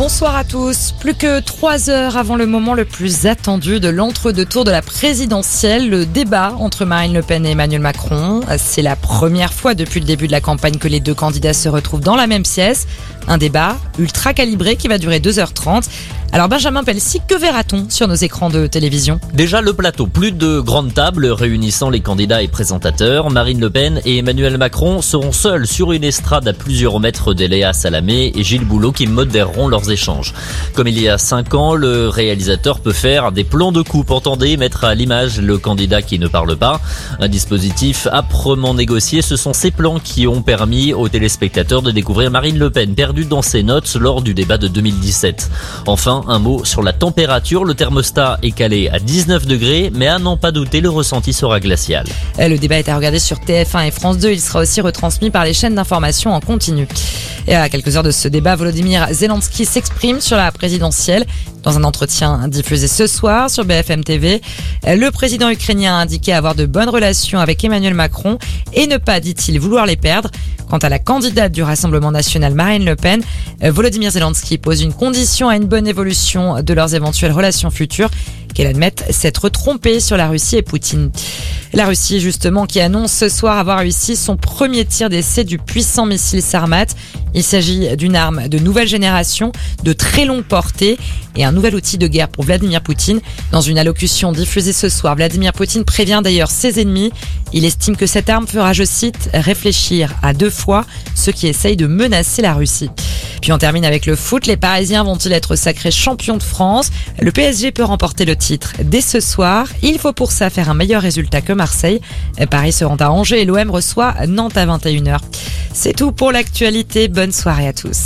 Bonsoir à tous. Plus que trois heures avant le moment le plus attendu de l'entre-deux tours de la présidentielle, le débat entre Marine Le Pen et Emmanuel Macron. C'est la première fois depuis le début de la campagne que les deux candidats se retrouvent dans la même pièce. Un débat ultra calibré qui va durer 2h30. Alors Benjamin Pelsi, que verra-t-on sur nos écrans de télévision? Déjà le plateau, plus de grandes tables réunissant les candidats et présentateurs. Marine Le Pen et Emmanuel Macron seront seuls sur une estrade à plusieurs mètres d'Eléa Salamé et Gilles Boulot qui modéreront leurs échanges. Comme il y a cinq ans, le réalisateur peut faire des plans de coupe, entendez, mettre à l'image le candidat qui ne parle pas. Un dispositif âprement négocié, ce sont ces plans qui ont permis aux téléspectateurs de découvrir Marine Le Pen perdue dans ses notes lors du débat de 2017. Enfin, un mot sur la température. Le thermostat est calé à 19 degrés, mais à n'en pas douter, le ressenti sera glacial. Euh, Le débat est à regarder sur TF1 et France 2. Il sera aussi retransmis par les chaînes d'information en continu. Et à quelques heures de ce débat, Volodymyr Zelensky s'exprime sur la présidentielle. Dans un entretien diffusé ce soir sur BFM TV, le président ukrainien a indiqué avoir de bonnes relations avec Emmanuel Macron et ne pas, dit-il, vouloir les perdre. Quant à la candidate du Rassemblement national Marine Le Pen, euh, Volodymyr Zelensky pose une condition à une bonne évolution de leurs éventuelles relations futures, qu'elle admette s'être trompée sur la Russie et Poutine. La Russie, justement, qui annonce ce soir avoir réussi son premier tir d'essai du puissant missile Sarmat. Il s'agit d'une arme de nouvelle génération, de très longue portée et un nouvel outil de guerre pour Vladimir Poutine. Dans une allocution diffusée ce soir, Vladimir Poutine prévient d'ailleurs ses ennemis. Il estime que cette arme fera, je cite, réfléchir à deux fois ceux qui essayent de menacer la Russie. Puis on termine avec le foot. Les Parisiens vont-ils être sacrés champions de France? Le PSG peut remporter le titre dès ce soir. Il faut pour ça faire un meilleur résultat que Marseille. Paris se rend à Angers et l'OM reçoit Nantes à 21h. C'est tout pour l'actualité. Bonne soirée à tous.